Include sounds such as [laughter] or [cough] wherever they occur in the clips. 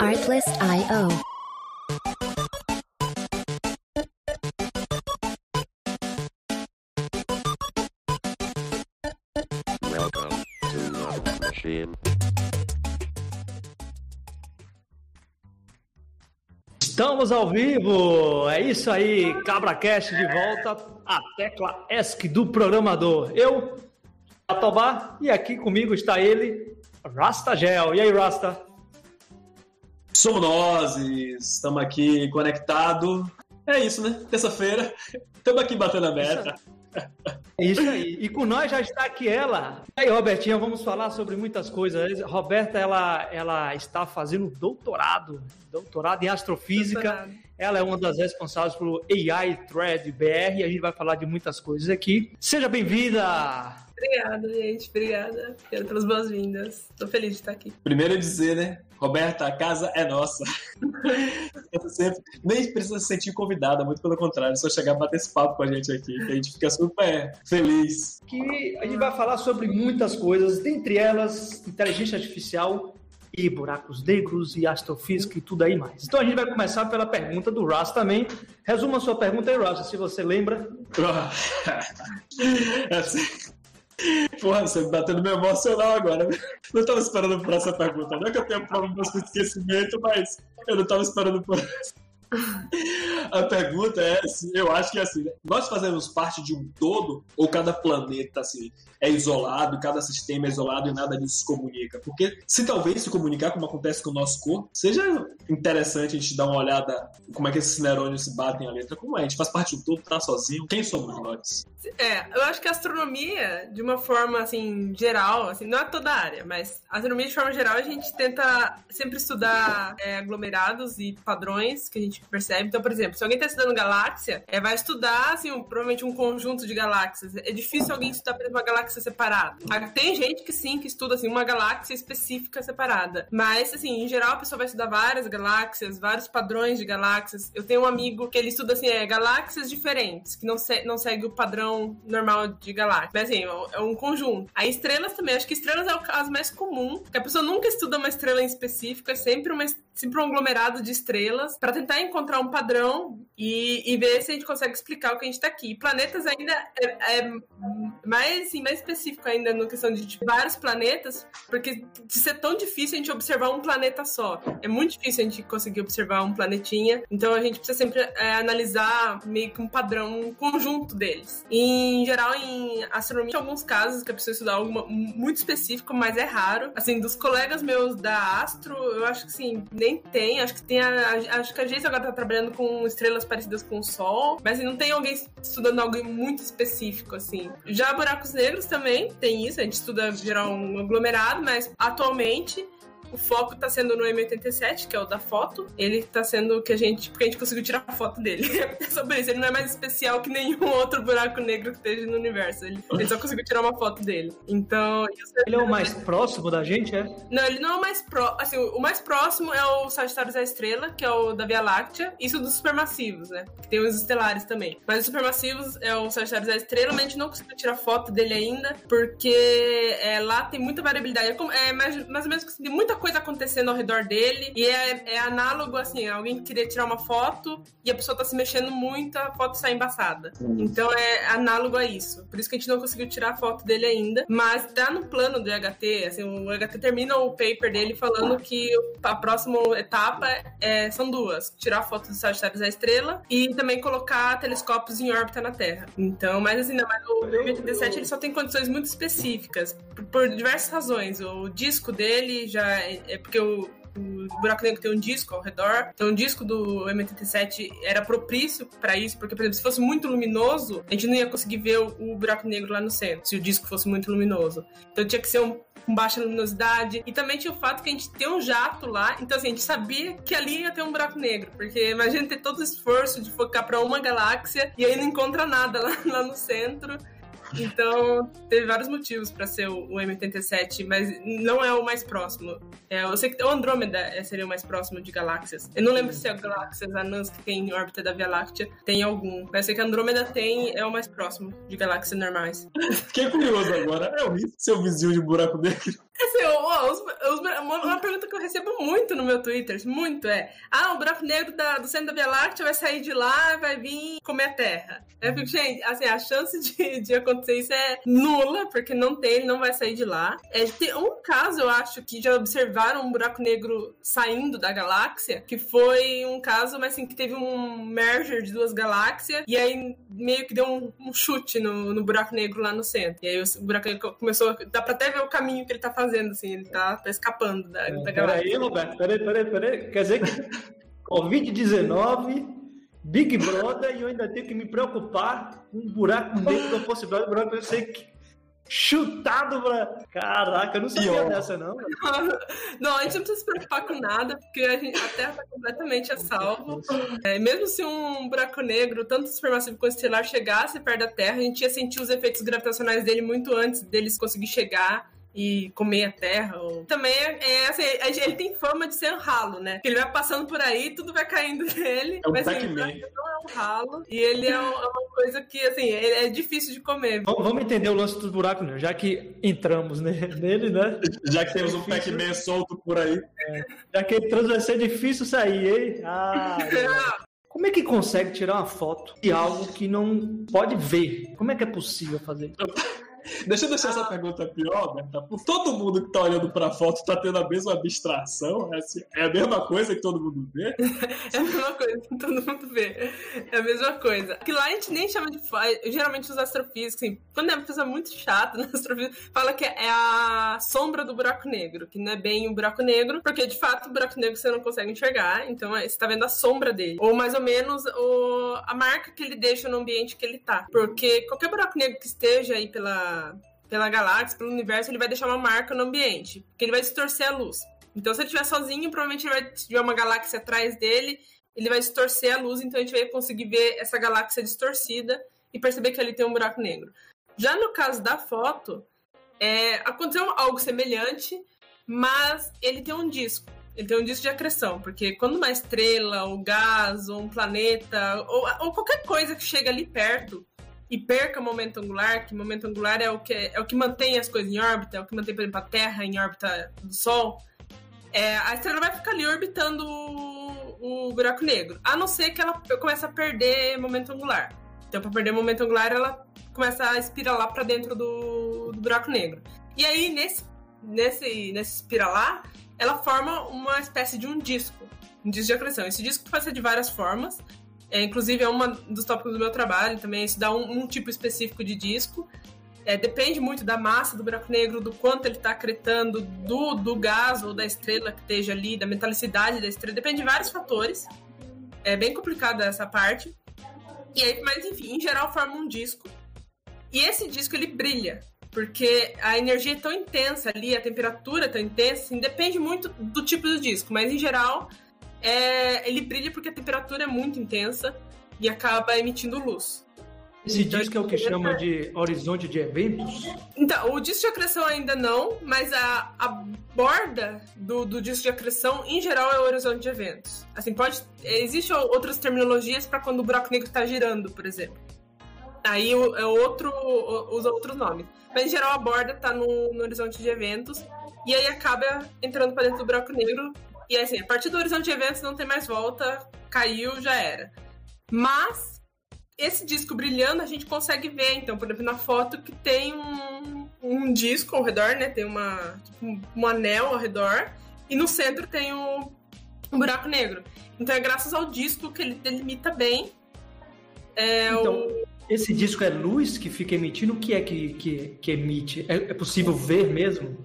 Artlist.io. Welcome to Love Machine. Estamos ao vivo! É isso aí, CabraCast de volta, a tecla ESC do programador. Eu, Atobá, e aqui comigo está ele, Rasta Gel. E aí, Rasta? Somos nós, estamos aqui conectados. É isso, né? Terça-feira, estamos aqui batendo a meta. É isso aí. E com nós já está aqui ela. E aí, Robertinha, vamos falar sobre muitas coisas. Roberta, ela, ela está fazendo doutorado, doutorado em astrofísica. Doutorado. Ela é uma das responsáveis pelo AI Thread BR e a gente vai falar de muitas coisas aqui. Seja bem-vinda! Obrigada, gente. Obrigada pelas boas-vindas. Tô feliz de estar aqui. Primeiro é dizer, né? Roberta, a casa é nossa. [laughs] Sempre, nem precisa se sentir convidada, muito pelo contrário, é só chegar e bater esse papo com a gente aqui, que a gente fica super feliz. que a gente vai falar sobre muitas coisas, dentre elas inteligência artificial e buracos negros e astrofísica e tudo aí mais. Então a gente vai começar pela pergunta do Ras também. Resuma a sua pergunta aí, Ras, se você lembra. [laughs] Assim, Porra, você me bateu no meu emocional agora. Não tava esperando por essa pergunta. Não é que eu tenha problemas com esquecimento, mas eu não tava esperando por essa. [laughs] A pergunta é, assim, eu acho que é assim, né? nós fazemos parte de um todo ou cada planeta assim é isolado, cada sistema é isolado e nada disso se comunica? Porque se talvez se comunicar como acontece com o nosso corpo, seja interessante a gente dar uma olhada como é que esses neurônios se batem a letra, como é? A gente faz parte um todo, tá sozinho? Quem somos nós? É, eu acho que a astronomia, de uma forma assim, geral, assim, não é toda a área, mas a astronomia de forma geral a gente tenta sempre estudar é, aglomerados e padrões que a gente percebe. Então, por exemplo, se alguém está estudando galáxia, é, vai estudar assim, um- provavelmente um conjunto de galáxias. É difícil alguém estudar, por exemplo, uma galáxia separada. Ah, Tem gente que sim, que estuda assim, uma galáxia específica separada. Mas, assim, em geral, a pessoa vai estudar várias galáxias, vários padrões de galáxias. Eu tenho um amigo que ele estuda assim, é, galáxias diferentes, que não, se- não segue o padrão normal de galáxia. Mas assim, é um conjunto. Aí estrelas também, acho que estrelas é o caso mais comum, que a pessoa nunca estuda uma estrela em específico, é sempre, uma, es- sempre um aglomerado de estrelas, para tentar encontrar um padrão e, e ver se a gente consegue explicar o que a gente tá aqui. Planetas ainda é, é mais, assim, mais específico ainda no questão de tipo, vários planetas, porque de ser tão difícil a gente observar um planeta só. É muito difícil a gente conseguir observar um planetinha, então a gente precisa sempre é, analisar meio que um padrão, um conjunto deles. E, em geral, em astronomia, tem alguns casos que a pessoa estuda algo muito específico, mas é raro. Assim, dos colegas meus da Astro, eu acho que sim, tem. Acho que tem a, acho que a gente agora tá trabalhando com estrelas parecidas com o Sol, mas não tem alguém estudando algo muito específico, assim. Já buracos negros também tem isso, a gente estuda geral um aglomerado, mas atualmente o foco tá sendo no M87, que é o da foto. Ele tá sendo que a gente. Porque a gente conseguiu tirar a foto dele. [laughs] É sobre isso. Ele não é mais especial que nenhum [laughs] outro buraco negro que esteja no universo. Ele, ele só conseguiu tirar uma foto dele. Então. Ele é o mais próximo da gente, é? não, ele não é o mais próximo. Assim, o mais próximo é o Sagitários da Estrela, que é o da Via Láctea. Isso dos supermassivos, né? Que tem os estelares também. Mas os supermassivos é o Sagitários da Estrela, mas a gente não conseguiu tirar foto dele ainda, porque é, lá tem muita variabilidade. É, é mais, mais ou menos que tem muita coisa acontecendo ao redor dele. E é, é análogo, assim, alguém queria tirar uma foto e a pessoa tá se mexendo muito, a foto sai embaçada. Então é análogo a isso. Por isso que a gente não conseguiu tirar a foto dele ainda. Mas tá no plano do EHT, assim, o EHT termina o paper dele falando que a próxima etapa é- são duas: tirar foto dos Sagitários da Estrela e também colocar telescópios em órbita na Terra. Então, mas assim, não, mas o M87 ele só tem condições muito específicas, por, por diversas razões. O disco dele já é, é porque o o buraco negro tem um disco ao redor. Então, o disco do M87 era propício para isso, porque, por exemplo, se fosse muito luminoso, a gente não ia conseguir ver o, o buraco negro lá no centro, se o disco fosse muito luminoso. Então, tinha que ser um com baixa luminosidade. E também tinha o fato que a gente tem um jato lá, então assim, a gente sabia que ali ia ter um buraco negro. Porque imagina ter todo o esforço de focar para uma galáxia e aí não encontra nada lá, [laughs] lá no centro. Então, teve vários motivos para ser o, o M87, mas não é o mais próximo. É, eu sei que o Andrômeda é, seria o mais próximo de galáxias. Eu não lembro se as galáxias anãs que tem em órbita da Via Láctea tem algum, mas eu sei que a Andrômeda tem, é o mais próximo de galáxias normais. Fiquei curioso agora. É o seu vizinho de buraco negro. Os- os- uma, pergunta que eu recebo muito no meu Twitter, muito é: ah, o buraco negro da- do centro da Via Láctea vai sair de lá vai vir comer a Terra. Eu fico, gente, assim, a chance de, de acontecer isso é nula, porque não tem, ele não vai sair de lá. É, tem um caso, eu acho, que já observaram um buraco negro saindo da galáxia, que foi um caso, mas assim, que teve um merger de duas galáxias, e aí meio que deu um, um chute no, no buraco negro lá no centro. E aí o buraco negro começou. Dá pra até ver o caminho que ele tá fazendo, assim, ele tá, tá escapando da, da galáxia. Peraí, Roberto, peraí, peraí, peraí. Quer dizer que Covid-19, Big Brother, e eu ainda tenho que me preocupar com um buraco negro da possibilidade do buraco negro ser chutado pra. Caraca, eu não sabia Pior. dessa, não. [laughs] Não, a gente não precisa se preocupar com nada, porque a, gente- a Terra tá completamente a salvo. É, mesmo se um buraco negro, tanto supermassivo quanto estelar, chegasse perto da Terra, a gente ia sentir os efeitos gravitacionais dele muito antes deles conseguir chegar e comer a Terra. ou- Também é, é, assim, ele tem fama de ser um ralo, né? Ele vai passando por aí, tudo vai caindo [laughs] nele. É um mas assim, Pac-Man. não é um ralo. E ele é, um- é uma coisa que, assim, é, é difícil de comer. Vamos vamos entender o lance dos buracos negros, já que entramos ne- [laughs] nele, né? Já que temos um Pac-Man solto por aí. Já que entramos vai ser difícil sair, hein? Ah, [laughs] como é que consegue tirar uma foto de algo que não pode ver? Como é que é possível fazer? Deixa eu deixar essa pergunta pior, Berta. Por todo mundo que tá olhando pra foto tá tendo a mesma abstração? É, assim, é a mesma coisa que todo mundo vê? [laughs] É a mesma coisa, todo mundo vê. É a mesma coisa. Que lá a gente nem chama de. Geralmente os astrofísicos, assim, quando é uma pessoa muito chata [laughs] na astrofísica, fala que é a sombra do buraco negro, que não é bem um buraco negro, porque de fato o buraco negro você não consegue enxergar, então é- você tá vendo a sombra dele. Ou mais ou menos o, a marca que ele deixa no ambiente que ele tá. Porque qualquer buraco negro que esteja aí pela. Pela galáxia, pelo universo, ele vai deixar uma marca no ambiente, porque ele vai distorcer a luz. Então, se ele estiver sozinho, provavelmente vai, se tiver uma galáxia atrás dele, ele vai distorcer a luz, então a gente vai conseguir ver essa galáxia distorcida e perceber que ali tem um buraco negro. Já no caso da foto, é, aconteceu algo semelhante, mas ele tem um disco. Ele tem um disco de acreção, porque quando uma estrela, ou gás, ou um planeta, ou, ou qualquer coisa que chega ali perto e perca momento angular, que momento angular é o que, é o que mantém as coisas em órbita, é o que mantém, por exemplo, a Terra em órbita do Sol, é, a estrela vai ficar ali orbitando o, o buraco negro. A não ser que ela comece a perder momento angular. Então, para perder momento angular, ela começa a espiralar para dentro do, do buraco negro. E aí, nesse, nesse, nesse espiralar, ela forma uma espécie de um disco. Um disco de acreção. Esse disco pode ser de várias formas. É, inclusive, é um dos tópicos do meu trabalho também, é estudar um, um tipo específico de disco. É, depende muito da massa do buraco negro, do quanto ele está acretando, do, do gás ou da estrela que esteja ali, da metalicidade da estrela. Depende de vários fatores. É bem complicada essa parte. E aí, mas enfim, em geral forma um disco. E esse disco ele brilha, porque a energia é tão intensa ali, a temperatura é tão intensa, assim, depende muito do tipo do disco, mas em geral é, ele brilha porque a temperatura é muito intensa e acaba emitindo luz. Esse disco é o que chama de horizonte de eventos? Então, o disco de acreção ainda não, mas a, a borda do, do disco de acreção, em geral, é o horizonte de eventos. Assim, pode. Existem outras terminologias para quando o buraco negro está girando, por exemplo. Aí é outro, usa outros nomes. Mas em geral a borda está no, no horizonte de eventos e aí acaba entrando para dentro do buraco negro. E assim, a partir do horizonte de eventos não tem mais volta, caiu, já era. Mas esse disco brilhando a gente consegue ver, então, por exemplo, na foto que tem um, um disco ao redor, né? Tem uma, tipo, um, um anel ao redor, e no centro tem um buraco negro. Então é graças ao disco que ele delimita bem. É, Então, o, esse disco é luz que fica emitindo? O que é que, que, que emite? É, é possível ver mesmo?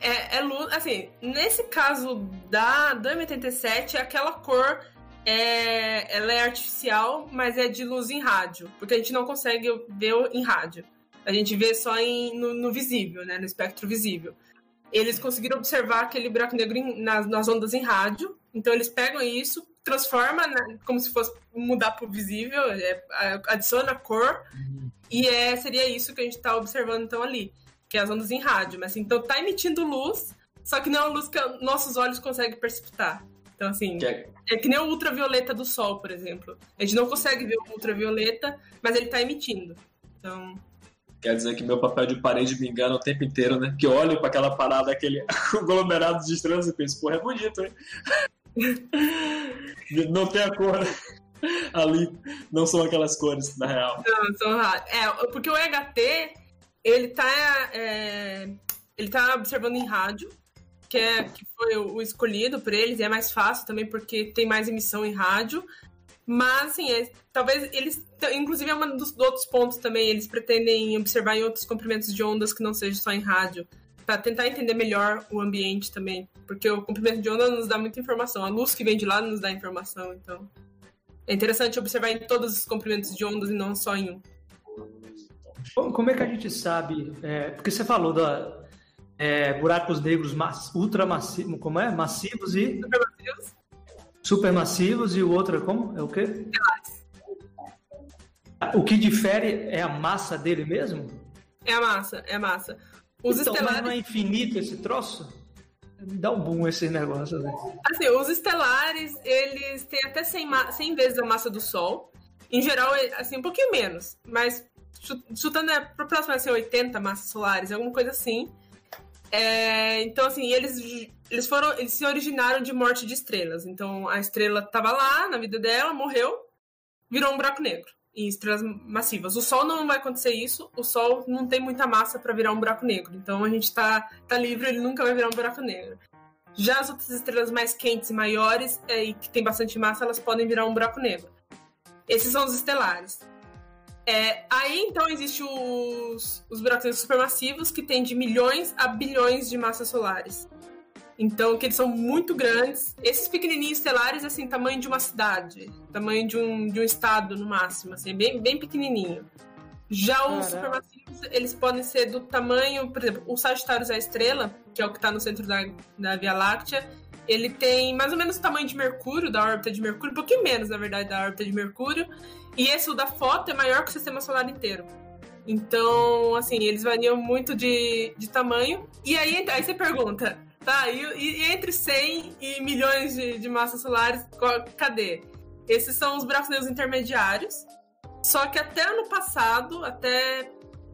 É, é luz. Assim, nesse caso da, do M87, aquela cor é, ela é artificial, mas é de luz em rádio, porque a gente não consegue ver em rádio. A gente vê só em, no, no visível, né, no espectro visível. Eles conseguiram observar aquele buraco negro em- nas, nas ondas em rádio, então eles pegam isso, transforma na- como se fosse mudar para o visível, é, a- adiciona cor, e é, seria isso que a gente está observando então ali, que é as ondas em rádio. Mas assim, então tá emitindo luz, só que não é uma luz que nossos olhos conseguem perceptar. Então, assim, é- é que nem o ultravioleta do sol, por exemplo. A gente não consegue ver o ultravioleta, mas ele tá emitindo. Então, Quer dizer que meu papel de parede me engana o tempo inteiro, né? Que olho para aquela parada, aquele [laughs] conglomerado de estrelas e penso, porra, é bonito, hein? [laughs] Não tem a cor, né? Ali não são aquelas cores, na real. Não, são raros. É, porque o EHT, ele tá, é, ele tá observando em rádio, que, é, que foi o escolhido por eles, e é mais fácil também porque tem mais emissão em rádio. Mas, assim, é, talvez eles. Inclusive, é um dos outros pontos também. Eles pretendem observar em outros comprimentos de ondas que não seja só em rádio. para tentar entender melhor o ambiente também. Porque o comprimento de onda nos dá muita informação. A luz que vem de lá nos dá informação. Então, é interessante observar em todos os comprimentos de ondas e não só em um. Como é que a gente sabe? É, porque você falou da é, buracos negros mass, ultramassivos, como é? Massivos e. Supermassivos. Supermassivos e o outro é como? É o quê? O que difere é a massa dele mesmo? É a massa, é a massa. Os então, estelares. não é infinito esse troço? Me dá um boom esse negócio, né? Assim, os estelares, eles têm até 100, 100 vezes a massa do Sol. Em geral, é, assim, um pouquinho menos. Mas chutando é pro próximo vai ser 80 massas solares, alguma coisa assim. É, então, assim, eles, eles foram. Eles se originaram de morte de estrelas. Então, a estrela estava lá na vida dela, morreu, virou um buraco negro em estrelas massivas. O Sol não vai acontecer isso. O Sol não tem muita massa para virar um buraco negro. Então, a gente tá, tá livre, ele nunca vai virar um buraco negro. Já as outras estrelas mais quentes e maiores, é, e que tem bastante massa, elas podem virar um buraco negro. Esses são os estelares. É, aí então existem os, os buracos negros supermassivos que têm de milhões a bilhões de massas solares. Então, que eles são muito grandes. Esses pequenininhos estelares, assim, tamanho de uma cidade, tamanho de um, de um estado no máximo, assim, bem, bem pequenininho. Já os supermassivos, eles podem ser do tamanho, por exemplo, o Sagitário é a estrela, que é o que está no centro da, da Via Láctea, ele tem mais ou menos o tamanho de Mercúrio, da órbita de Mercúrio, um pouquinho menos, na verdade, da órbita de Mercúrio. E esse, o da foto, é maior que o sistema solar inteiro. Então, assim, eles variam muito de, de tamanho. E aí, aí você pergunta, tá, e, e entre 100 e milhões de, de massas solares, cadê? Esses são os buracos negros intermediários. Só que até ano passado, até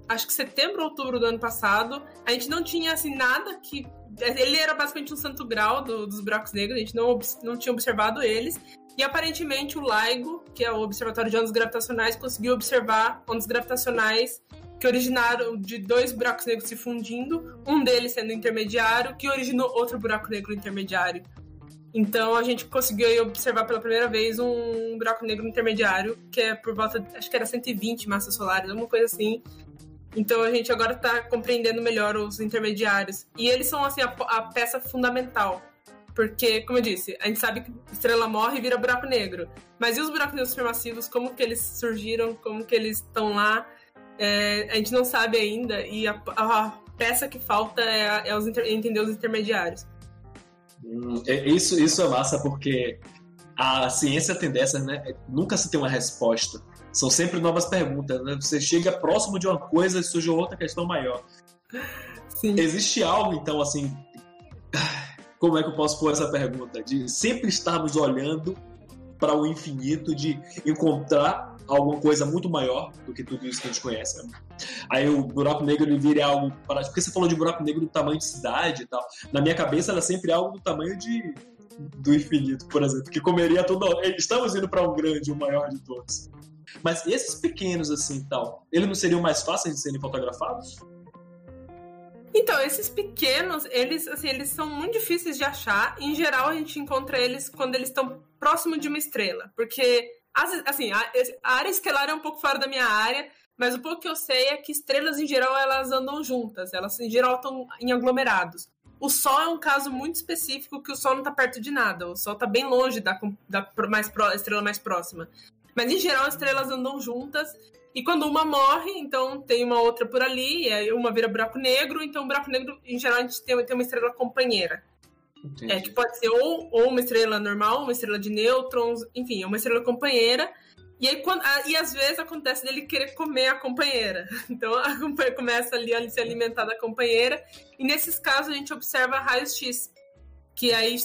acho que setembro ou outubro do ano passado, a gente não tinha assim nada que ele era basicamente um santo grau do, dos buracos negros, a gente não, não tinha observado eles. E aparentemente o LIGO, que é o Observatório de Ondas Gravitacionais, conseguiu observar ondas gravitacionais que originaram de dois buracos negros se fundindo, um deles sendo intermediário, que originou outro buraco negro intermediário. Então a gente conseguiu observar pela primeira vez um buraco negro intermediário, que é por volta, acho que era 120 massas solares, alguma coisa assim, então a gente agora está compreendendo melhor os intermediários. E eles são assim a, a, peça fundamental. Porque, como eu disse, a gente sabe que estrela morre e vira buraco negro. Mas e os buracos negros supermassivos? Como que eles surgiram? Como que eles estão lá? É, a gente não sabe ainda. E a, a peça que falta é, é os inter, entender os intermediários. Hum, é, isso, isso é massa porque a ciência tem dessas, né? Nunca se tem uma resposta. São sempre novas perguntas, né? Você chega próximo de uma coisa e surge outra questão maior. Sim. Existe algo, então, assim. [sighs] Como é que eu posso pôr essa pergunta? De sempre estarmos olhando para o infinito, de encontrar alguma coisa muito maior do que tudo isso que a gente conhece. Aí o buraco negro ele vira algo. Para... Porque você falou de buraco negro do tamanho de cidade e tal. Na minha cabeça era sempre algo do tamanho de do infinito, por exemplo, que comeria todo. Estamos indo para um grande, o maior de todos. Mas esses pequenos, assim, tal, eles não seriam mais fáceis de serem fotografados? Então, esses pequenos, eles, assim, eles são muito difíceis de achar. Em geral, a gente encontra eles quando eles estão próximo de uma estrela. Porque, assim, a, área estelar é um pouco fora da minha área, mas o pouco que eu sei é que estrelas, em geral, elas andam juntas. Elas, em geral, estão em aglomerados. O Sol é um caso muito específico que o Sol não está perto de nada. O Sol está bem longe da, da mais pro, estrela mais próxima. Mas em geral as estrelas andam juntas. E quando uma morre, então tem uma outra por ali, e aí uma vira buraco negro, então buraco negro, em geral, a gente tem, tem uma estrela companheira. Entendi. É, que pode ser ou, ou uma estrela normal, uma estrela de nêutrons, enfim, é uma estrela companheira. E aí, quando, e às vezes acontece dele querer comer a companheira. [laughs] Então a companheira começa ali a se alimentar da companheira. E nesses casos a gente observa raios X. Que aí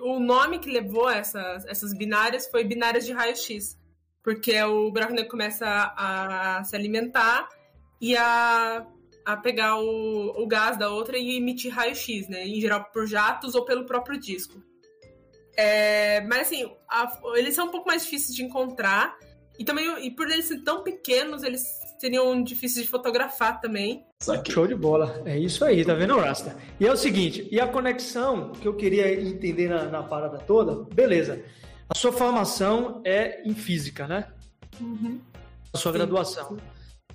o nome que levou essas, essas binárias foi binárias de raio X porque o buraco negro começa a, a se alimentar e a, a pegar o, o gás da outra e emitir raio-x, né? Em geral por jatos ou pelo próprio disco. É, mas assim, a, eles são um pouco mais difíceis de encontrar. E também, e por eles serem tão pequenos, eles seriam difíceis de fotografar também. Show de bola. É isso aí, tá vendo, Rasta? E é o seguinte, e a conexão que eu queria entender na, na parada toda, beleza. A sua formação é em física, né? Uhum. A sua Sim. graduação.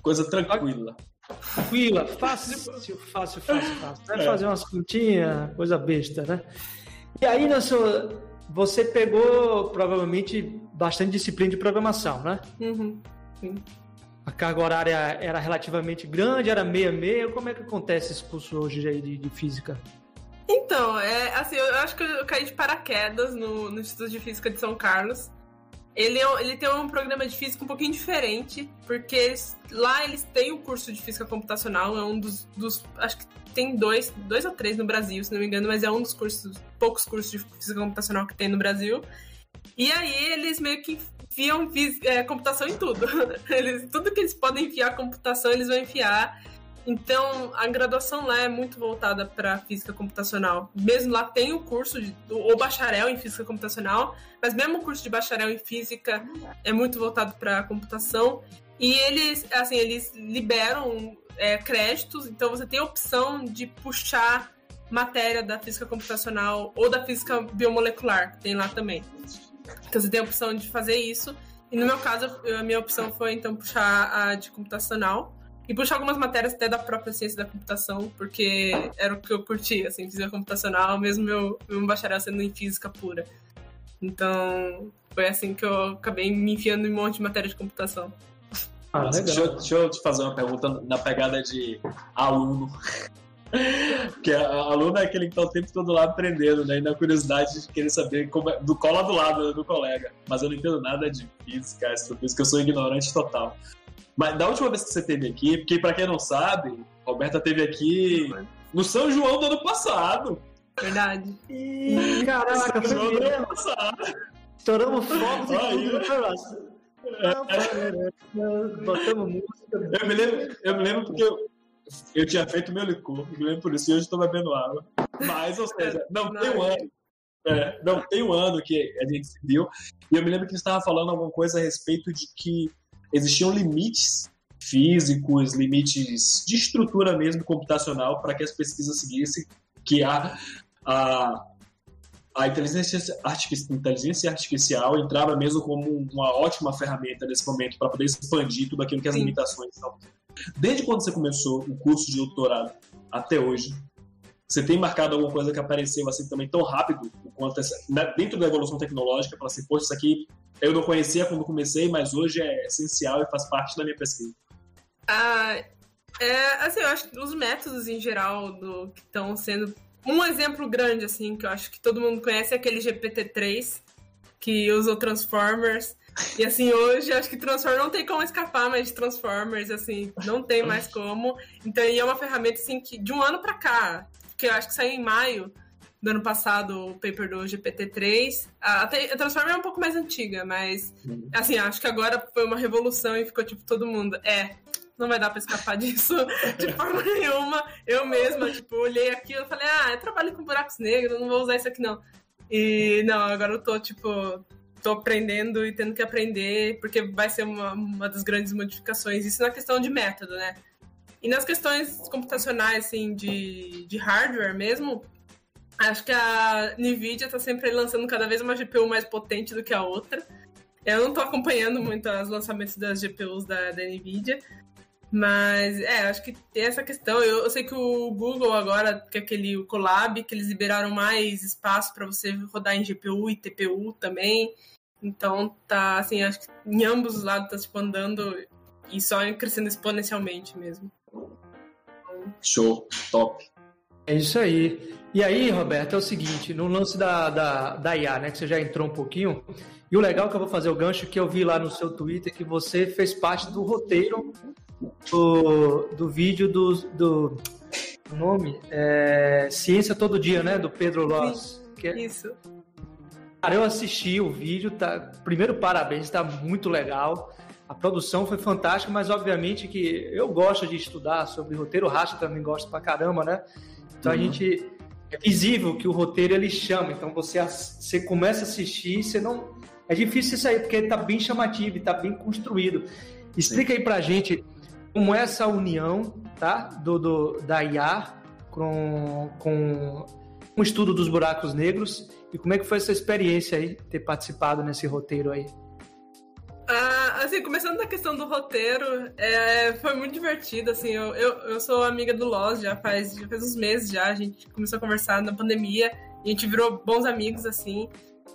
Coisa tranquila. Tranquila, fácil, fácil, fácil, fácil. Vai é. fazer umas continhas, coisa besta, né? E aí, na sua, você pegou provavelmente bastante disciplina de programação, né? Uhum. Sim. A carga horária era relativamente grande, era meia-meia. Como é que acontece esse curso hoje de, de física? Então, é, assim, eu acho que eu caí de paraquedas no, no Instituto de Física de São Carlos. Ele, é, ele tem um programa de física um pouquinho diferente, porque eles, lá eles têm o curso de física computacional, é um dos, dos, Acho que tem dois, dois ou três no Brasil, se não me engano, mas é um dos cursos, poucos cursos de física computacional que tem no Brasil. E aí eles meio que enfiam é, computação em tudo. [laughs] Eles, tudo que eles podem enfiar computação, eles vão enfiar. Então, a graduação lá é muito voltada para física computacional. Mesmo lá tem o curso, de, o bacharel em física computacional, mas mesmo o curso de bacharel em física é muito voltado para computação. E eles, assim, eles liberam é, créditos, então você tem a opção de puxar matéria da física computacional ou da física biomolecular, que tem lá também. Então você tem a opção de fazer isso. E no meu caso, a minha opção foi então puxar a de computacional e puxar algumas matérias até da própria ciência da computação, porque era o que eu curtia, assim, física computacional, mesmo meu, meu bacharel sendo em física pura. Então, foi assim que eu acabei me enfiando em um monte de matéria de computação. Ah, Nossa, deixa, eu, deixa eu te fazer uma pergunta na pegada de aluno. [laughs] Porque a, a aluna é aquele que tá o tempo todo lá aprendendo, né? E na curiosidade de querer saber como é, do cola do lado do colega. Mas eu não entendo nada de física, que eu sou ignorante total. Mas da última vez que você teve aqui, porque para quem não sabe, Roberta teve aqui no São João do ano passado. Verdade. Ih, caraca, São João do ano passado. Estouramos fogos e tudo, Botamos música. Eu me lembro, eu me lembro porque eu, eu tinha feito meu licor, me lembro por isso, e hoje estou bebendo água. Mas, ou seja, não, não tem um ano. É, não tem um ano que a gente se viu. E eu me lembro que você estava falando alguma coisa a respeito de que existiam limites físicos, limites de estrutura mesmo computacional para que as pesquisas seguissem, que a, a, a inteligência, artificial, inteligência artificial entrava mesmo como uma ótima ferramenta nesse momento para poder expandir tudo aquilo que as limitações são. Desde quando você começou o curso de doutorado até hoje, você tem marcado alguma coisa que apareceu assim também tão rápido quanto essa, dentro da evolução tecnológica para assim, poxa, isso aqui eu não conhecia quando comecei, mas hoje é essencial e faz parte da minha pesquisa. Ah, é, assim, eu acho que os métodos em geral do que estão sendo um exemplo grande assim que eu acho que todo mundo conhece é aquele GPT-3 que usou Transformers e assim, hoje acho que Transformers não tem como escapar mais de Transformers, assim, não tem mais como. Então, e é uma ferramenta assim que de um ano para cá, que eu acho que saiu em maio do ano passado o paper do GPT-3. A, a Transformers é um pouco mais antiga, mas assim, acho que agora foi uma revolução e ficou tipo todo mundo, é, não vai dar pra escapar [laughs] disso de forma nenhuma. Eu mesma, tipo, olhei aquilo e falei, ah, eu trabalho com buracos negros, não vou usar isso aqui não. E não, agora eu tô, tipo, tô aprendendo e tendo que aprender, porque vai ser uma, uma das grandes modificações. Isso na questão de método, né? E nas questões computacionais, assim, de, de hardware mesmo, acho que a NVIDIA está sempre lançando cada vez uma GPU mais potente do que a outra. Eu não estou acompanhando muito os lançamentos das GPUs da, da NVIDIA, mas é, acho que tem essa questão. Eu, eu sei que o Google agora, que é aquele o Colab, que eles liberaram mais espaço para você rodar em GPU e TPU também. Então tá assim, acho que em ambos os lados tá tipo andando e só crescendo exponencialmente mesmo. Show, top. É isso aí. E aí, Roberto, é o seguinte, no lance da, da, da IA, né, que você já entrou um pouquinho, e o legal é que eu vou fazer o gancho que eu vi lá no seu Twitter que você fez parte do roteiro do, do vídeo do, do nome é, Ciência Todo Dia, né? Do Pedro Loss. Que é... Isso. Cara, eu assisti o vídeo, tá? Primeiro, parabéns, tá muito legal. A produção foi fantástica, mas obviamente que eu gosto de estudar sobre roteiro, o Racha também gosta pra caramba, né? Então uhum. a gente é visível que o roteiro ele chama, então você você começa a assistir, você não é difícil isso aí porque ele tá bem chamativo, está bem construído. Explica Sim. aí pra gente como é essa união, tá? Do, do da IA com com o estudo dos buracos negros e como é que foi essa experiência aí ter participado nesse roteiro aí? Ah, assim, começando da questão do roteiro, é, foi muito divertido, assim, eu, eu, eu sou amiga do Loz já faz, já faz uns meses já, a gente começou a conversar na pandemia, a gente virou bons amigos, assim,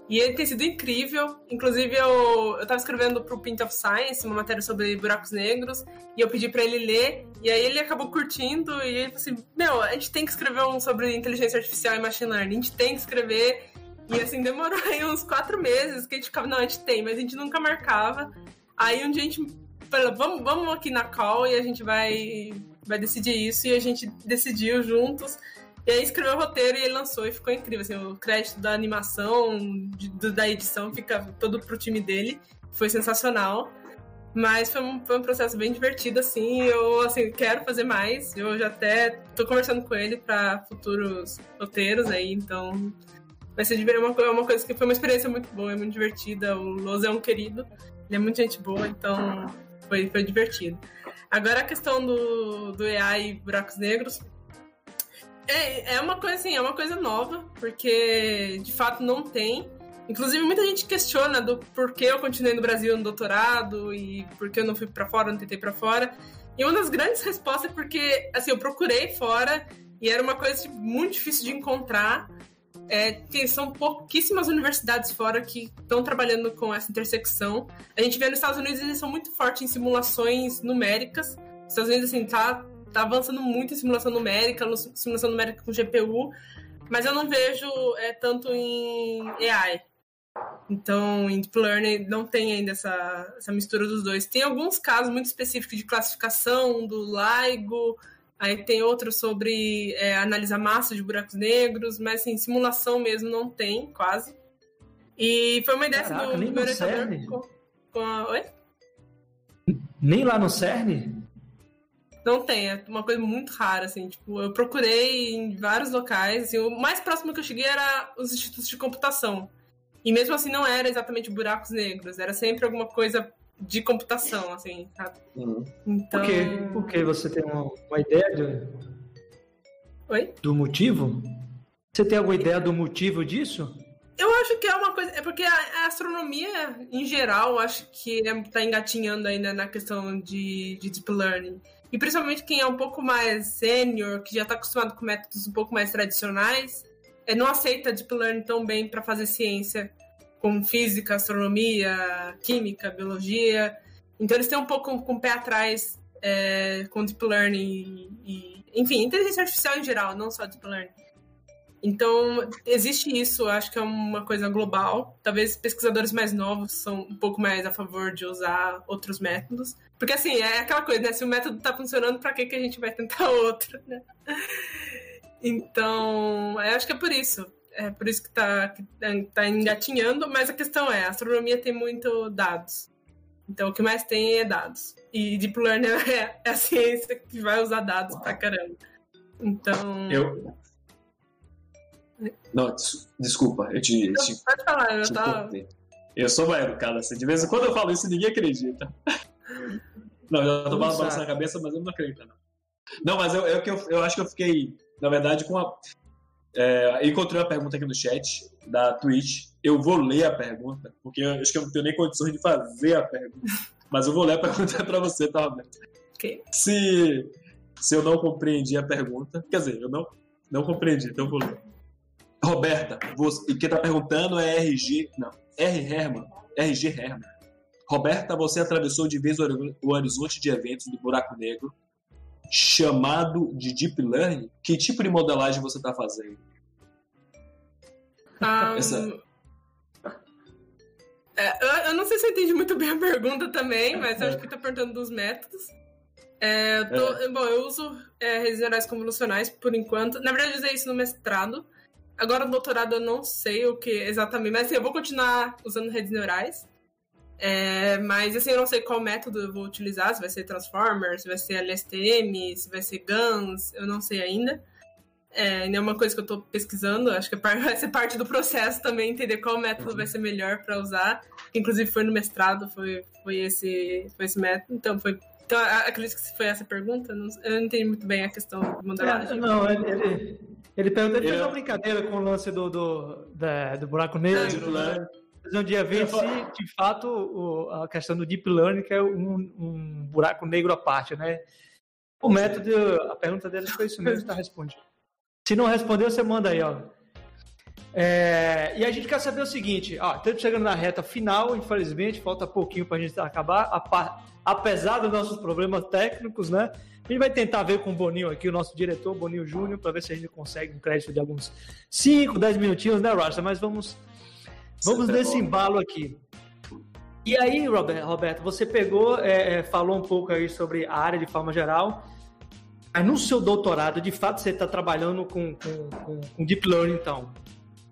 e ele tem sido incrível, inclusive eu, eu tava escrevendo pro Pint of Science, uma matéria sobre buracos negros, e eu pedi para ele ler, e aí ele acabou curtindo, e ele falou assim, meu, a gente tem que escrever um sobre inteligência artificial e machine learning, a gente tem que escrever, e assim, demorou aí uns quatro meses que a gente ficava, não, a gente tem, mas a gente nunca marcava. Aí um dia a gente falou, vamos, vamos aqui na call e a gente vai, vai decidir isso. E a gente decidiu juntos. E aí escreveu o roteiro e ele lançou e ficou incrível. Assim, o crédito da animação, de, da edição, fica todo pro time dele. Foi sensacional. Mas foi um, foi um processo bem divertido, assim. Eu, assim, quero fazer mais. Eu já até tô conversando com ele para futuros roteiros aí, então Vai ser é uma, é uma coisa que foi uma experiência muito boa, é muito divertida. O Loz é um querido, ele é muito gente boa, então foi, foi divertido. Agora a questão do, do EA e buracos negros. É, é uma coisa assim, é uma coisa nova, porque de fato não tem. Inclusive, muita gente questiona do porquê eu continuei no Brasil no doutorado e por que eu não fui para fora, não tentei para fora. E uma das grandes respostas é porque, assim, eu procurei fora e era uma coisa tipo, muito difícil de encontrar. É, são pouquíssimas universidades fora que estão trabalhando com essa intersecção. A gente vê nos Estados Unidos eles são muito fortes em simulações numéricas. Os Estados Unidos assim tá, tá avançando muito em simulação numérica, simulação numérica com GPU, mas eu não vejo é, tanto em AI. Então, em Deep Learning não tem ainda essa, essa mistura dos dois. Tem alguns casos muito específicos de classificação do LIGO, Aí tem outro sobre é, analisar massa de buracos negros, mas assim, simulação mesmo não tem, quase. E foi uma ideia Caraca, do, do meu orientador com, com a... Oi? Nem lá no CERN? Não tem, é uma coisa muito rara, assim, tipo, eu procurei em vários locais, assim, o mais próximo que eu cheguei era os institutos de computação. E mesmo assim não era exatamente buracos negros, era sempre alguma coisa de computação, assim, sabe? Uhum. Então... Por quê? Por que você tem uma, uma ideia de... Oi? do motivo? Você tem alguma ideia do motivo disso? Eu acho que é uma coisa. É porque a, astronomia, em geral, acho que está é, engatinhando ainda na questão de, de deep learning. E principalmente quem é um pouco mais sênior, que já está acostumado com métodos um pouco mais tradicionais, é, não aceita deep learning tão bem para fazer ciência como física, astronomia, química, biologia. Então eles têm um pouco com o pé atrás é, com deep learning e, enfim, inteligência artificial em geral, não só deep learning. Então, existe isso, acho que é uma coisa global. Talvez pesquisadores mais novos são um pouco mais a favor de usar outros métodos. Porque, assim, é aquela coisa, né? Se o método está funcionando, para que, que a gente vai tentar [laughs] outro, né? Então, eu acho que é por isso. É por isso que está que tá, engatinhando, mas a questão é, a astronomia tem muito dados. Então o que mais tem é dados. E Deep Learning [laughs] é, é a ciência que vai usar dados pra caramba. Então. Eu. Não, desculpa, eu te. Não, te pode falar, eu tava. Eu sou mais educado assim. De vez em quando eu falo isso ninguém acredita. [laughs] Não, eu tô balançando a cabeça, mas eu não acredito, não. Não, mas eu, eu, eu, eu acho que eu fiquei, na verdade, com a. É, encontrei uma pergunta aqui no chat da Twitch. Eu vou ler a pergunta, porque eu acho que eu não tenho nem condições de fazer a pergunta. Mas eu vou ler a pergunta [laughs] para você, tá, Roberto? Okay. Se, se eu não compreendi a pergunta, quer dizer, eu não, não compreendi, então eu vou ler. Roberta, você, quem tá perguntando é RG, não, R. Herman, RG Herman. Roberta, você atravessou de vez o horizonte de eventos do buraco negro chamado de Deep Learning, que tipo de modelagem você está fazendo? Um, [laughs] Essa... é, eu não sei se eu entendi muito bem a pergunta também, mas eu acho que está perguntando dos métodos. É, eu tô, é. Bom, eu uso é, redes neurais convolucionais por enquanto. Na verdade, eu usei isso no mestrado. Agora, no doutorado, eu não sei o que exatamente, mas assim, eu vou continuar usando redes neurais. É, mas assim, eu não sei qual método eu vou utilizar, se vai ser Transformer, se vai ser LSTM, se vai ser GANs, eu não sei ainda. É, ainda é uma coisa que eu estou pesquisando, acho que [laughs] vai ser parte do processo também, entender qual método vai ser melhor para usar. Inclusive foi no mestrado, foi, foi, esse, foi esse método, então foi então, acredito que foi essa pergunta. eu não entendi muito bem a questão do modelagem. É, não, ele, ele, ele perguntou, ele fez uma brincadeira com o lance do, do, da, do buraco negro. Né? Um dia ver se, de fato, o, a questão do deep learning é um, um buraco negro à parte, né? O método, a pergunta dele foi isso mesmo, está respondido. Se não respondeu, você manda aí, ó. É, e a gente quer saber o seguinte, ó, estamos chegando na reta final, infelizmente, falta pouquinho para a gente acabar, apesar dos nossos problemas técnicos, né? A gente vai tentar ver com o Boninho aqui, o nosso diretor, Boninho Júnior, para ver se a gente consegue um crédito de alguns 5, 10 minutinhos, né, Rasta? Mas vamos, vamos nesse embalo aqui. E aí, Roberto, você pegou, é, é, falou um pouco aí sobre a área de forma geral, mas no seu doutorado, de fato, você está trabalhando com, com, com, com, Deep Learning, então.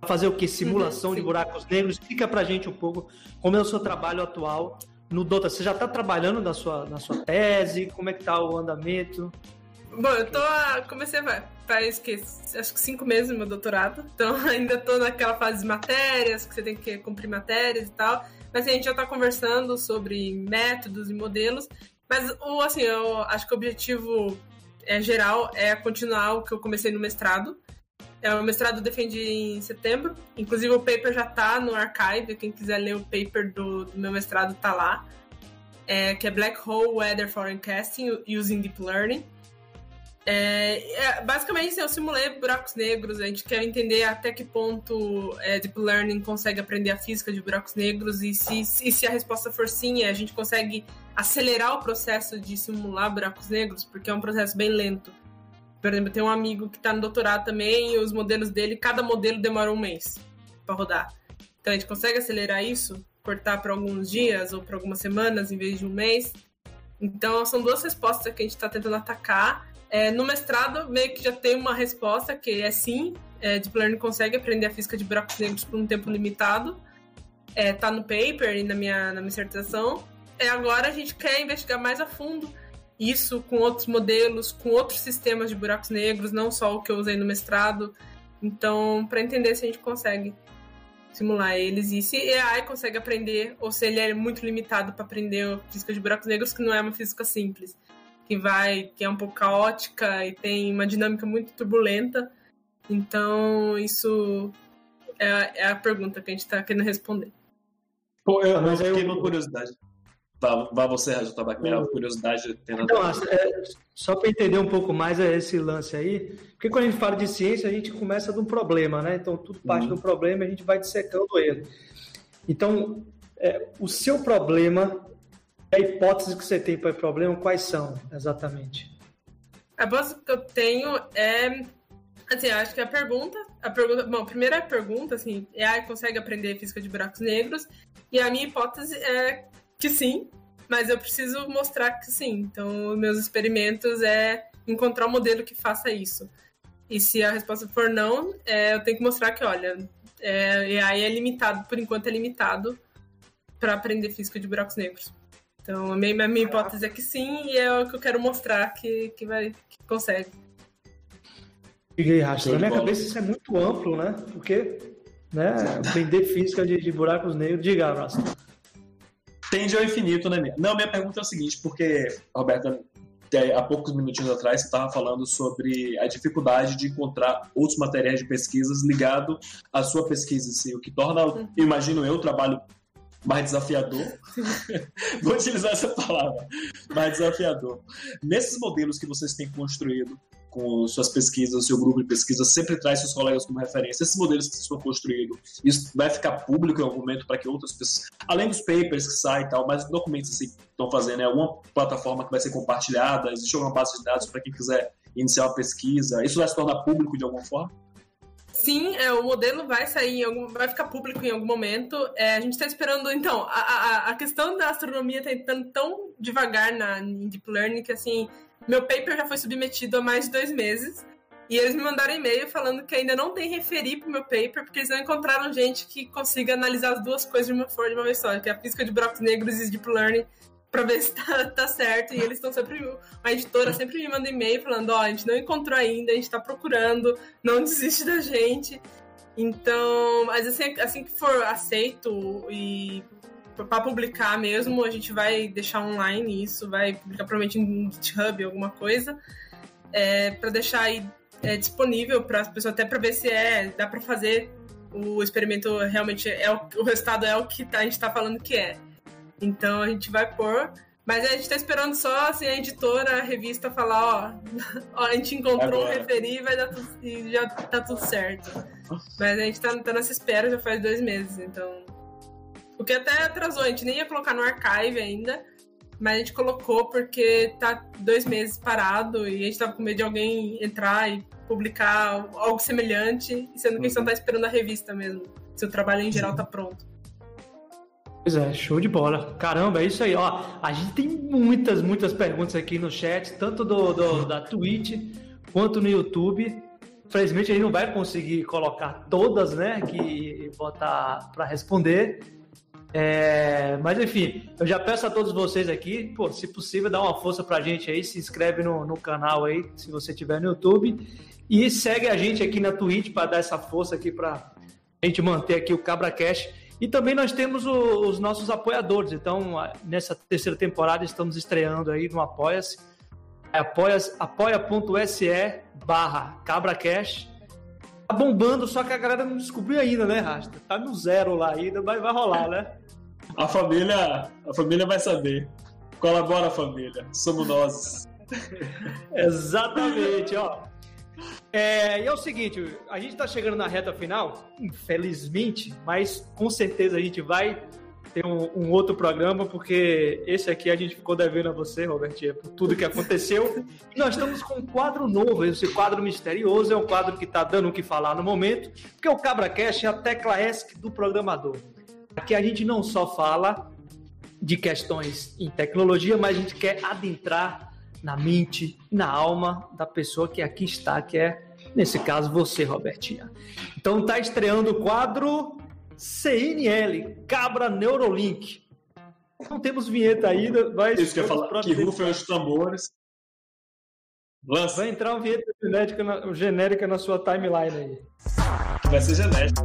Fazer o que? Simulação uhum, de buracos negros. Explica pra gente um pouco como é o seu trabalho atual no Dota. Você já está trabalhando na sua, na sua tese? Como é que tá o andamento? Bom, eu tô. Comecei faz que, acho que cinco meses no meu doutorado. Então [laughs] ainda tô naquela fase de matérias, que você tem que cumprir matérias e tal. Mas a gente já tá conversando sobre métodos e modelos. Mas o assim, eu acho que o objetivo é, geral é continuar o que eu comecei no mestrado. É, o mestrado defendi em setembro. Inclusive, o paper já está no archive. Quem quiser ler o paper do, do meu mestrado está lá. É, que é Black Hole Weather Forecasting Using Deep Learning. É, é, basicamente, eu simulei buracos negros. A gente quer entender até que ponto é, Deep Learning consegue aprender a física de buracos negros e se, se a resposta for sim, a gente consegue acelerar o processo de simular buracos negros, porque é um processo bem lento. Por exemplo, tem um amigo que está no doutorado também e os modelos dele, cada modelo demora um mês para rodar. Então a gente consegue acelerar isso, cortar para alguns dias ou para algumas semanas em vez de um mês. Então são duas respostas que a gente está tentando atacar. É, no mestrado, meio que já tem uma resposta que é sim, é, Deep Learning consegue aprender a física de buracos negros por um tempo limitado. É, tá no paper e na minha, na minha dissertação é, agora a gente quer investigar mais a fundo isso com outros modelos, com outros sistemas de buracos negros, não só o que eu usei no mestrado. Então, para entender se a gente consegue simular eles e se AI consegue aprender ou se ele é muito limitado para aprender física de buracos negros, que não é uma física simples, que vai, que é um pouco caótica e tem uma dinâmica muito turbulenta. Então, isso é, é a pergunta que a gente está querendo responder. Pô, eu, mas eu fiquei uma curiosidade. Vá, vá você, Rádio Tabaco, minha curiosidade tendo então, é, Só para entender um pouco mais esse lance aí, porque quando a gente fala de ciência, a gente começa de um problema, né? Então, tudo parte uhum. do problema e a gente vai dissecando ele. Então, é, o seu problema, a hipótese que você tem para o problema, quais são exatamente? A hipótese que eu tenho é. Assim, acho que a pergunta. A pergunta bom, a primeira pergunta, assim, é a consegue aprender física de buracos negros. E a minha hipótese é que sim, mas eu preciso mostrar que sim. Então, meus experimentos é encontrar um modelo que faça isso. E se a resposta for não, é, eu tenho que mostrar que, olha, é, AI é limitado, por enquanto é limitado para aprender física de buracos negros. Então, a minha, a minha hipótese é que sim, e é o que eu quero mostrar que, que, vai, que consegue. Aí, Racha, na minha cabeça isso é muito amplo, né? Porque né, aprender física de, de buracos negros, diga, Rasta tende ao infinito, né? Não, minha pergunta é o seguinte, porque, Roberta, há poucos minutinhos atrás você estava falando sobre a dificuldade de encontrar outros materiais de pesquisas ligado à sua pesquisa, assim, o que torna, uhum. imagino eu, o trabalho mais desafiador. [laughs] Vou utilizar essa palavra, mais desafiador. Nesses modelos que vocês têm construído, com suas pesquisas, seu grupo de pesquisa, sempre traz seus colegas como referência. Esses modelos que estão construídos, isso vai ficar público em algum momento para que outras pessoas, além dos papers que saem e tal, mas documentos que estão fazendo, é alguma plataforma que vai ser compartilhada, existe alguma base de dados para quem quiser iniciar uma pesquisa, isso vai se tornar público de alguma forma? Sim, é, o modelo vai sair, algum, vai ficar público em algum momento. É, a gente está esperando, então, a, a, a, questão da astronomia está entrando tão devagar na, em Deep Learning que, assim, meu paper já foi submetido há mais de dois meses E eles me mandaram e-mail falando que ainda não tem referi pro meu paper, porque eles não encontraram gente que consiga analisar as duas coisas de uma forma de uma vez só, que é a física de buracos negros e deep learning, pra ver [laughs] se tá, tá certo. E eles estão sempre. A editora sempre me manda e-mail falando: ó, oh, a gente não encontrou ainda, a gente tá procurando, não desiste da gente. Então, mas assim, assim que for aceito e para publicar mesmo, a gente vai deixar online isso, vai publicar provavelmente em GitHub, alguma coisa, é, para deixar aí é, disponível para as pessoas, até para ver se é dá para fazer o experimento realmente é o, o resultado é o que tá, a gente está falando que é. Então a gente vai pôr. Mas a gente está esperando só assim, a editora, a revista falar, ó, [laughs] ó a gente encontrou Agora. um referi vai dar tudo, e já tá tudo certo. Mas a gente tá, tá nessa espera já faz dois meses, então. O que até atrasou, a gente nem ia colocar no archive ainda, mas a gente colocou porque tá dois meses parado e a gente tava com medo de alguém entrar e publicar algo semelhante, sendo que a gente só tá esperando a revista mesmo. Se o trabalho em geral tá pronto. Pois é, show de bola. Caramba, é isso aí, ó. A gente tem muitas, muitas perguntas aqui no chat, tanto do, do da Twitch quanto no YouTube. Infelizmente a gente não vai conseguir colocar todas, né, que botar para responder. É, mas enfim, eu já peço a todos vocês aqui, pô, se possível, dá uma força pra gente aí, se inscreve no, no canal aí, se você tiver no YouTube, e segue a gente aqui na Twitch para dar essa força aqui pra gente manter aqui o Cabra Cash. E também nós temos o, os nossos apoiadores. Então, nessa terceira temporada, estamos estreando aí no Apoia-se. Apoia.se apoia barra CabraCash. Tá bombando, só que a galera não descobriu ainda, né, Rasta? Tá no zero lá ainda, mas vai rolar, né? A família, a família vai saber. Colabora, família. Somos nós. [laughs] Exatamente, ó. É, e é o seguinte, a gente está chegando na reta final, infelizmente, mas com certeza a gente vai ter um, um, outro programa, porque esse aqui a gente ficou devendo a você, Robertinha, por tudo que aconteceu. E nós estamos com um quadro novo, esse quadro misterioso é um quadro que está dando o que falar no momento, porque o CabraCast é a tecla ESC do programador. Aqui a gente não só fala de questões em tecnologia, mas a gente quer adentrar na mente, na alma da pessoa que aqui está, que é, nesse caso, você, Robertinha. Então está estreando o quadro CNL, Cabra Neurolink. Não temos vinheta ainda, mas... Isso que eu falar, que rufem os tambores. Lança. Vai entrar uma vinheta genérica na, genérica na sua timeline aí. Vai ser genérica.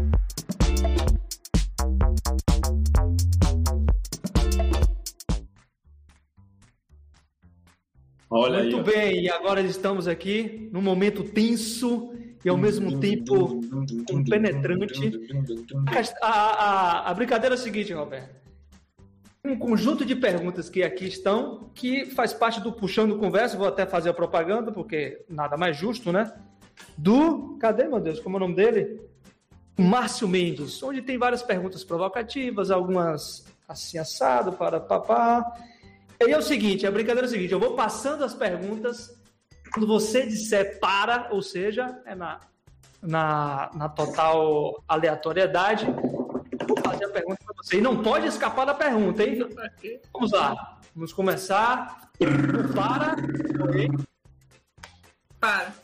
Olha Muito aí, bem, e agora estamos aqui num momento tenso e ao mesmo tempo penetrante. A, a, a brincadeira é a seguinte, Roberto. Um conjunto de perguntas que aqui estão, que faz parte do Puxando Conversa, vou até fazer a propaganda, porque nada mais justo, né? Do. Cadê, meu Deus? Como é o nome dele? Márcio Mendes, onde tem várias perguntas provocativas, algumas assim assado para papá. E é o seguinte, a brincadeira é o seguinte, eu vou passando as perguntas, quando você disser para, ou seja, é na, na, na total aleatoriedade, eu vou fazer a pergunta para você. E não pode escapar da pergunta, hein? Vamos lá, vamos começar. Para. Okay. Para.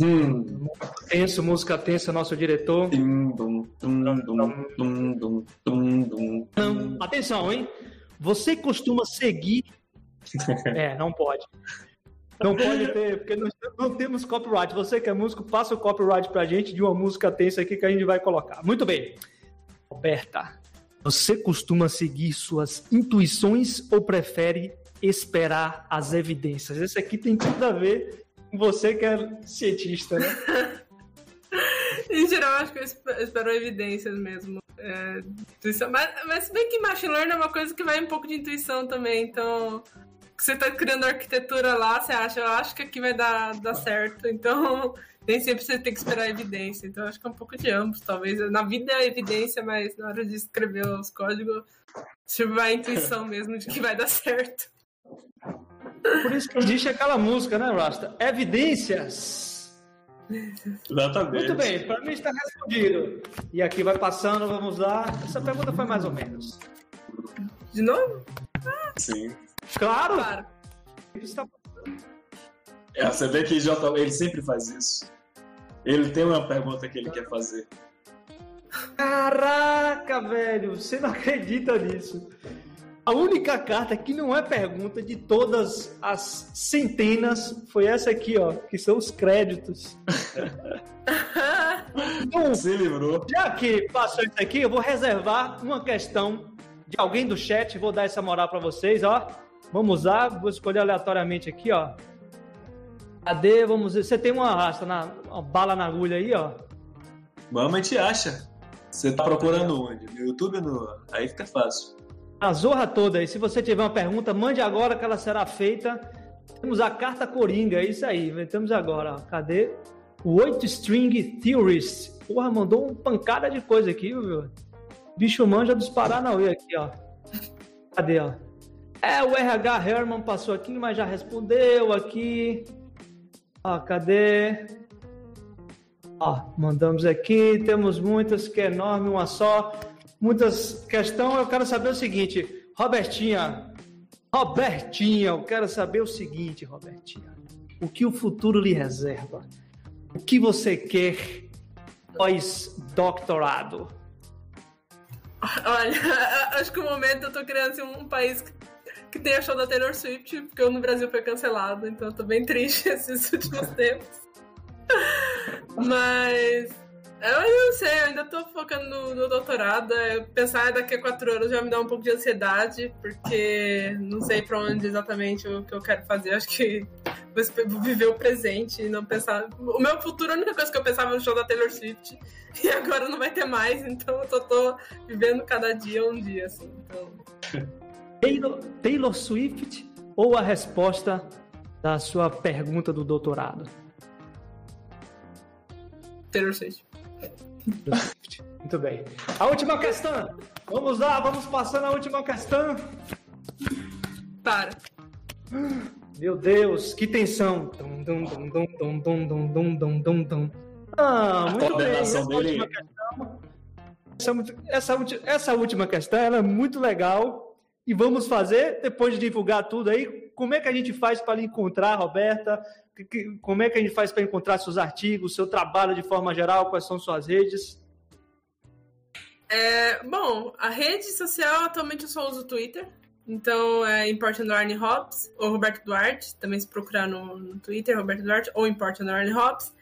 Hum. Tenso, música tensa, nosso diretor. Atenção, hein? Você costuma seguir. [laughs] é, não pode. Não pode ter, porque nós não temos copyright. Você que é músico, passa o copyright pra gente de uma música tensa aqui que a gente vai colocar. Muito bem. Roberta, você costuma seguir suas intuições ou prefere esperar as evidências? Esse aqui tem tudo a ver com você que é cientista, né? [laughs] em geral, acho que eu espero evidências mesmo. É, intuição. Mas, mas se bem que machine learning é uma coisa que vai um pouco de intuição também, então você está criando arquitetura lá, você acha, eu acho que aqui vai dar, dar certo, então [laughs] nem sempre você tem que esperar evidência, então acho que é um pouco de ambos, talvez. Na vida é evidência, mas na hora de escrever os códigos, se vai a intuição [laughs] mesmo de que vai dar certo. Por isso que existe aquela música, né, Rasta? Evidências Exatamente. Muito bem, para mim está respondido. E aqui vai passando, vamos lá. Essa pergunta foi mais ou menos. De novo? Sim. Claro! claro. É, você vê que J, ele sempre faz isso. Ele tem uma pergunta que ele quer fazer. Caraca, velho, você não acredita nisso. A única carta que não é pergunta de todas as centenas foi essa aqui, ó, que são os créditos. [laughs] Então, Se livrou. já que passou isso aqui, eu vou reservar uma questão de alguém do chat, vou dar essa moral pra vocês, ó. Vamos lá, vou escolher aleatoriamente aqui, ó. Cadê? Vamos ver. Você tem uma rasta, na, uma bala na agulha aí, ó. Mamãe te acha. Você tá procurando onde? No YouTube? No... Aí fica fácil. A zorra toda aí. Se você tiver uma pergunta, mande agora que ela será feita. Temos a carta Coringa, é isso aí. Temos agora. Cadê? O 8 String Theorist. Porra, mandou uma pancada de coisa aqui, viu? Bicho manja dos Paranauê aqui, ó. Cadê, ó? É, o RH Herman passou aqui, mas já respondeu aqui. Ó, cadê? Ó, mandamos aqui, temos muitas, que é enorme, uma só. Muitas questões, eu quero saber o seguinte, Robertinha, Robertinha, eu quero saber o seguinte, Robertinha. O que o futuro lhe reserva? O que você quer pós-doutorado? Olha, [laughs] acho que o momento eu tô criando assim, um país que, que tenha show da Taylor Swift, porque o no Brasil foi cancelado, então eu tô bem triste [laughs] esses últimos tempos. Mas eu não sei, eu ainda tô focando no, no doutorado. Eu pensar daqui a quatro anos já me dá um pouco de ansiedade, porque não sei pra onde exatamente o que eu quero fazer. Acho que vou viver o presente e não pensar. O meu futuro, a única coisa que eu pensava no show da Taylor Swift, [laughs] e agora não vai ter mais, então eu só tô vivendo cada dia um dia, assim. Então... Taylor, Taylor Swift ou a resposta da sua pergunta do doutorado? Taylor Swift. Muito bem. A última questão. Vamos lá, vamos passando a última questão. Para. Meu Deus, que tensão. Dum, dum, dum, dum, dum, dum, dum, dum, dum, dum, dum. Ah, A muito bem. Essa dele- última questão, essa, ulti- essa, última questão ela é muito legal. E vamos fazer, depois de divulgar tudo aí, como é que a gente faz para encontrar, Roberta? Como é que a gente faz para encontrar seus artigos, seu trabalho de forma geral? Quais são suas redes? É, bom, a rede social atualmente eu só uso o Twitter. Então é Import Underline Hops ou Roberto Duarte. Também se procurar no, no Twitter, Roberto Duarte ou Import Underline Hops.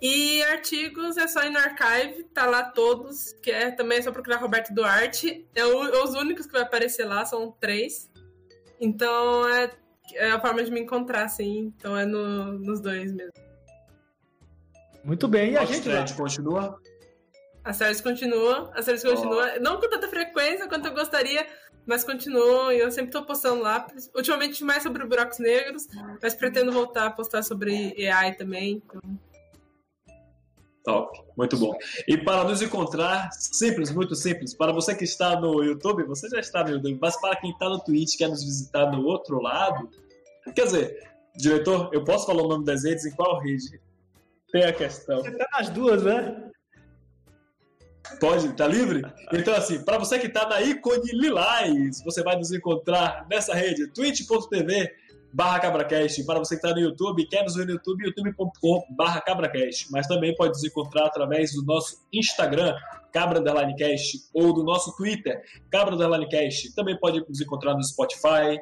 E artigos é só ir no archive, tá lá todos, que é também é só procurar Roberto Duarte. É, o- os únicos que vai aparecer lá, são três. Então é, é a forma de me encontrar, assim. Então é no- nos dois mesmo. Muito bem. E a gente thread continua. A séries continua, a séries continua. Não com tanta frequência quanto eu gostaria, mas continuam e eu sempre tô postando lá. Ultimamente mais sobre buracos negros, mas pretendo voltar a postar sobre AI também. Então... Top, muito bom. E para nos encontrar, simples, muito simples. Para você que está no YouTube, você já está no YouTube, mas para quem está no Twitch e quer nos visitar do outro lado, quer dizer, diretor, eu posso falar o nome das redes em qual rede? Tem a questão. Você tá nas duas, né? Pode, tá livre? Então, assim, para você que tá na ícone Lilás, você vai nos encontrar nessa rede, twitch.tv barra cabracast. Para você que tá no YouTube, quer nos ver no YouTube, youtube.com barra cabracast. Mas também pode nos encontrar através do nosso Instagram, cabra cast, ou do nosso Twitter, cabra cast. Também pode nos encontrar no Spotify,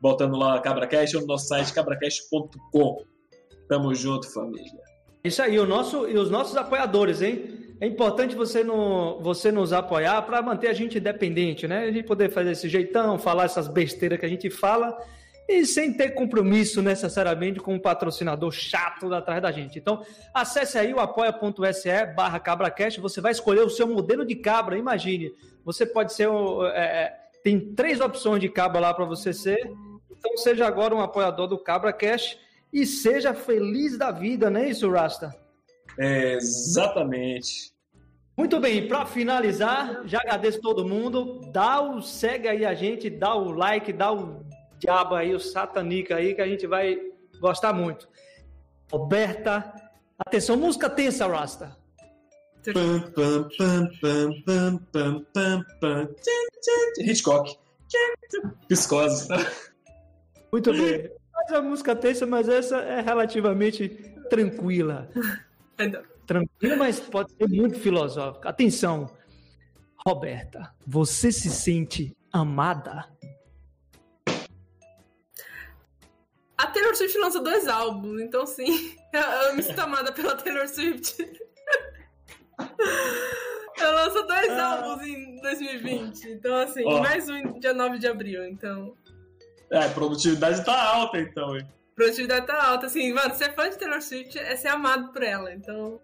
botando lá cabracast, ou no nosso site cabracast.com. Tamo junto, família. Isso aí, o nosso, e os nossos apoiadores, hein? É importante você, no, você nos apoiar para manter a gente independente, né? A gente poder fazer esse jeitão, falar essas besteiras que a gente fala e sem ter compromisso necessariamente com um patrocinador chato atrás da gente. Então, acesse aí o apoia.se barra cabracast, você vai escolher o seu modelo de cabra, imagine. Você pode ser, é, é, tem três opções de cabra lá para você ser, então seja agora um apoiador do CabraCast e seja feliz da vida, não é isso, Rasta? É, exatamente. Muito bem, para finalizar, já agradeço todo mundo. Dá o segue aí a gente, dá o like, dá o diabo aí, o satanica aí, que a gente vai gostar muito. Roberta, atenção, música tensa, Rasta. Hitchcock. Psicose. Muito bem. mais a música tensa, mas essa é relativamente tranquila. Tranquila, mas pode ser muito filosófica. Atenção, Roberta, você se sente amada? Taylor Swift lança dois álbuns, então sim, [laughs] eu, me sinto amada pela Taylor Swift. [laughs] Ela lança dois álbuns em 2020, então assim, Ó. mais um dia 9 de abril, então. É, produtividade tá alta então, hein? Produtividade tá alta, assim, mano, ser fã de Taylor Swift é ser amado por ela, então.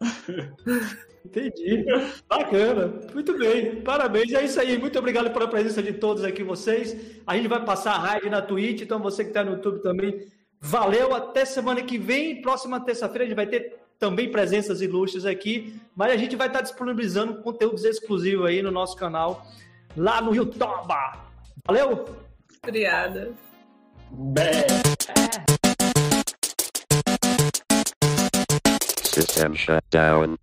[laughs] Entendi. Bacana. Muito bem. Parabéns. É isso aí. Muito obrigado pela presença de todos aqui, vocês. A gente vai passar a raid na Twitch, então você que está no YouTube também. Valeu. Até semana que vem. Próxima terça-feira a gente vai ter também presenças ilustres aqui, mas a gente vai estar disponibilizando conteúdos exclusivos aí no nosso canal, lá no YouTube. Valeu? Obrigada. Bé. System shut down.